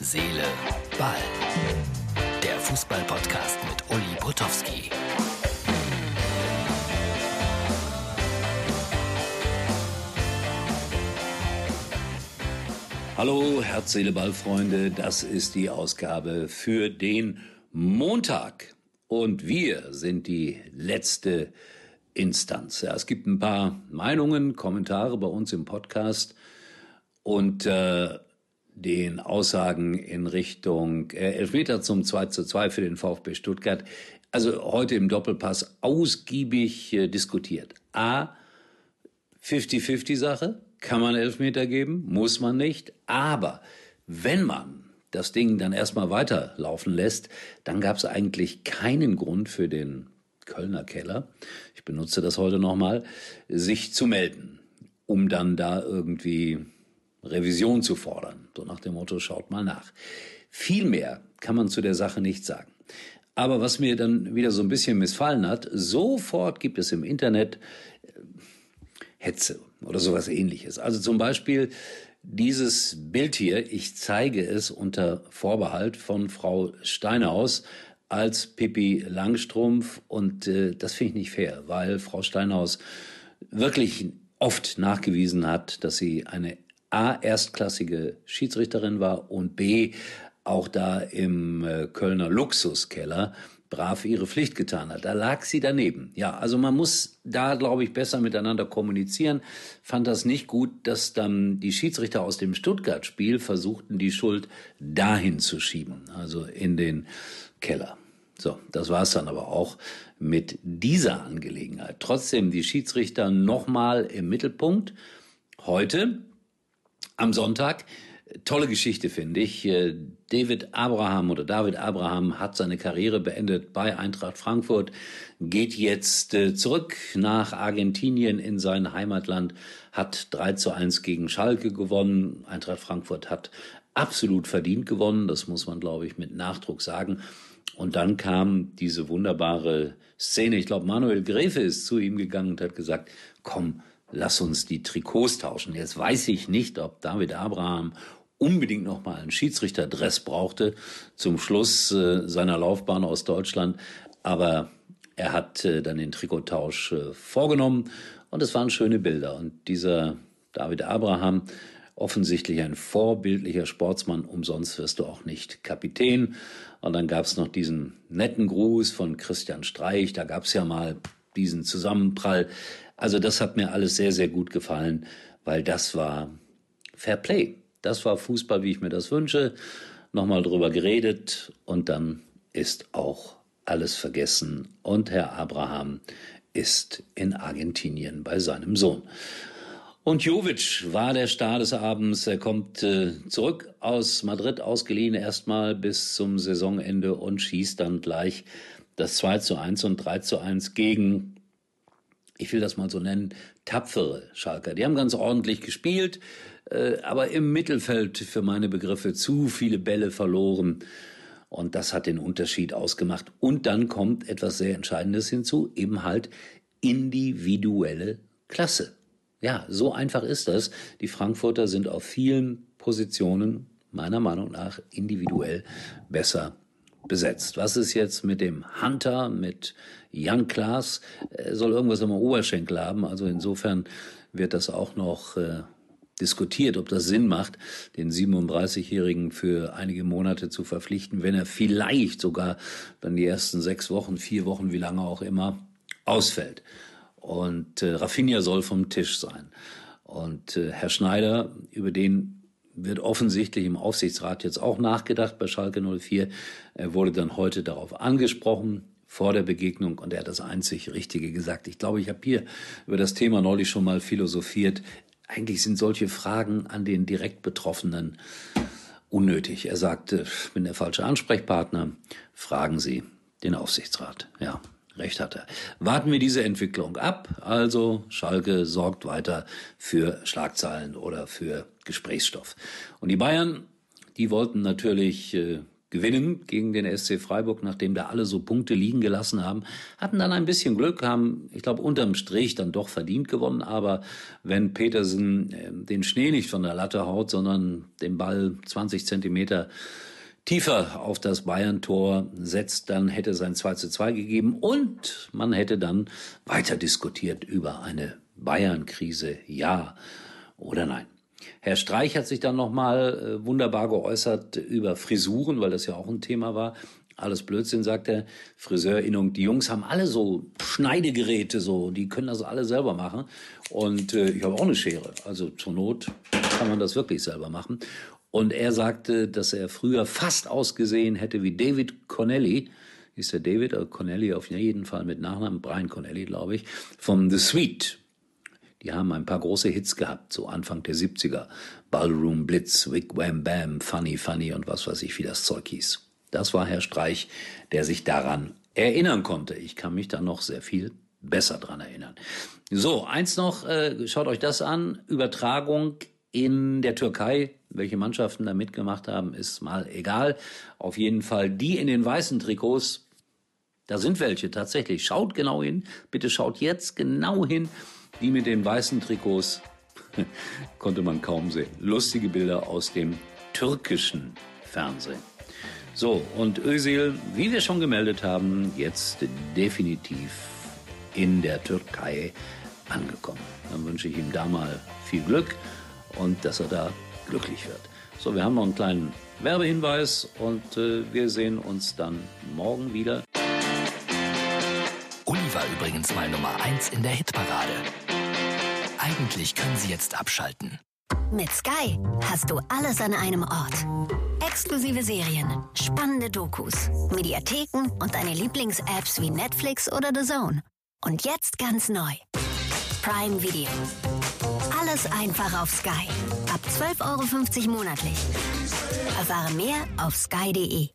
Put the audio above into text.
Seele, Ball. Der Fußball-Podcast mit Uli Potowski. Hallo, Herz, Seele, Ball, Freunde. Das ist die Ausgabe für den Montag. Und wir sind die letzte Instanz. Ja, es gibt ein paar Meinungen, Kommentare bei uns im Podcast und äh, den Aussagen in Richtung äh, Elfmeter zum 2 zu 2 für den VfB Stuttgart. Also heute im Doppelpass ausgiebig äh, diskutiert. A, 50-50 Sache. Kann man Elfmeter geben? Muss man nicht. Aber wenn man das Ding dann erstmal weiterlaufen lässt, dann gab es eigentlich keinen Grund für den Kölner Keller, ich benutze das heute nochmal, sich zu melden, um dann da irgendwie Revision zu fordern. So nach dem Motto, schaut mal nach. Viel mehr kann man zu der Sache nicht sagen. Aber was mir dann wieder so ein bisschen missfallen hat, sofort gibt es im Internet äh, Hetze oder sowas ähnliches. Also zum Beispiel dieses Bild hier, ich zeige es unter Vorbehalt von Frau Steinhaus als Pippi Langstrumpf und äh, das finde ich nicht fair, weil Frau Steinhaus wirklich oft nachgewiesen hat, dass sie eine A erstklassige Schiedsrichterin war und B auch da im äh, Kölner Luxuskeller brav ihre Pflicht getan hat. Da lag sie daneben. Ja, also man muss da, glaube ich, besser miteinander kommunizieren. Fand das nicht gut, dass dann die Schiedsrichter aus dem Stuttgart-Spiel versuchten, die Schuld dahin zu schieben, also in den Keller. So, das war's dann aber auch mit dieser Angelegenheit. Trotzdem die Schiedsrichter nochmal im Mittelpunkt. Heute am Sonntag. Tolle Geschichte, finde ich. Äh, David Abraham oder David Abraham hat seine Karriere beendet bei Eintracht Frankfurt, geht jetzt äh, zurück nach Argentinien in sein Heimatland, hat 3 zu 1 gegen Schalke gewonnen. Eintracht Frankfurt hat absolut verdient gewonnen, das muss man, glaube ich, mit Nachdruck sagen. Und dann kam diese wunderbare Szene. Ich glaube, Manuel Gräfe ist zu ihm gegangen und hat gesagt, komm, lass uns die Trikots tauschen. Jetzt weiß ich nicht, ob David Abraham unbedingt noch mal einen Schiedsrichterdress brauchte zum Schluss äh, seiner Laufbahn aus Deutschland, aber er hat äh, dann den Trikottausch äh, vorgenommen und es waren schöne Bilder und dieser David Abraham offensichtlich ein vorbildlicher Sportsmann, umsonst wirst du auch nicht Kapitän. Und dann gab's noch diesen netten Gruß von Christian Streich, da gab's ja mal diesen Zusammenprall. Also das hat mir alles sehr, sehr gut gefallen, weil das war Fair Play. Das war Fußball, wie ich mir das wünsche. Nochmal drüber geredet und dann ist auch alles vergessen und Herr Abraham ist in Argentinien bei seinem Sohn. Und Jovic war der Star des Abends. Er kommt äh, zurück aus Madrid, ausgeliehen erstmal bis zum Saisonende und schießt dann gleich das 2 zu 1 und 3 zu 1 gegen ich will das mal so nennen, tapfere Schalker. Die haben ganz ordentlich gespielt, äh, aber im Mittelfeld für meine Begriffe zu viele Bälle verloren. Und das hat den Unterschied ausgemacht. Und dann kommt etwas sehr Entscheidendes hinzu, eben halt individuelle Klasse. Ja, so einfach ist das. Die Frankfurter sind auf vielen Positionen meiner Meinung nach individuell besser besetzt. Was ist jetzt mit dem Hunter, mit Jan Klaas? Er soll irgendwas am Oberschenkel haben. Also insofern wird das auch noch äh, diskutiert, ob das Sinn macht, den 37-Jährigen für einige Monate zu verpflichten, wenn er vielleicht sogar dann die ersten sechs Wochen, vier Wochen, wie lange auch immer, ausfällt. Und äh, Rafinha soll vom Tisch sein. Und äh, Herr Schneider, über den wird offensichtlich im Aufsichtsrat jetzt auch nachgedacht bei Schalke 04. Er wurde dann heute darauf angesprochen vor der Begegnung und er hat das einzig Richtige gesagt. Ich glaube, ich habe hier über das Thema neulich schon mal philosophiert. Eigentlich sind solche Fragen an den direkt Betroffenen unnötig. Er sagte, ich bin der falsche Ansprechpartner. Fragen Sie den Aufsichtsrat. Ja, Recht hat er. Warten wir diese Entwicklung ab. Also Schalke sorgt weiter für Schlagzeilen oder für Gesprächsstoff. Und die Bayern, die wollten natürlich äh, gewinnen gegen den SC Freiburg, nachdem da alle so Punkte liegen gelassen haben. Hatten dann ein bisschen Glück, haben, ich glaube, unterm Strich dann doch verdient gewonnen. Aber wenn Petersen äh, den Schnee nicht von der Latte haut, sondern den Ball 20 Zentimeter tiefer auf das Bayern-Tor setzt, dann hätte es ein 2 zu 2 gegeben und man hätte dann weiter diskutiert über eine Bayern-Krise, ja oder nein. Herr Streich hat sich dann nochmal äh, wunderbar geäußert über Frisuren, weil das ja auch ein Thema war. Alles Blödsinn, sagt er. Friseurinnung. Die Jungs haben alle so Schneidegeräte, so, die können das alle selber machen. Und äh, ich habe auch eine Schere. Also zur Not kann man das wirklich selber machen. Und er sagte, dass er früher fast ausgesehen hätte wie David Connelly. Ist der David oder Connelly auf jeden Fall mit Nachnamen? Brian Connelly, glaube ich. Von The Sweet. Die haben ein paar große Hits gehabt, so Anfang der 70er. Ballroom Blitz, Wig Wham Bam, Funny Funny und was weiß ich, wie das Zeug hieß. Das war Herr Streich, der sich daran erinnern konnte. Ich kann mich da noch sehr viel besser dran erinnern. So, eins noch, äh, schaut euch das an. Übertragung in der Türkei. Welche Mannschaften da mitgemacht haben, ist mal egal. Auf jeden Fall die in den weißen Trikots. Da sind welche tatsächlich. Schaut genau hin. Bitte schaut jetzt genau hin. Die mit den weißen Trikots konnte man kaum sehen. Lustige Bilder aus dem türkischen Fernsehen. So, und Özil, wie wir schon gemeldet haben, jetzt definitiv in der Türkei angekommen. Dann wünsche ich ihm da mal viel Glück und dass er da glücklich wird. So, wir haben noch einen kleinen Werbehinweis und äh, wir sehen uns dann morgen wieder. Uli war übrigens mal Nummer 1 in der Hitparade. Eigentlich können Sie jetzt abschalten. Mit Sky hast du alles an einem Ort. Exklusive Serien, spannende Dokus, Mediatheken und deine Lieblings-Apps wie Netflix oder The Zone. Und jetzt ganz neu. Prime Video. Alles einfach auf Sky. Ab 12,50 Euro monatlich. Erfahre mehr auf sky.de.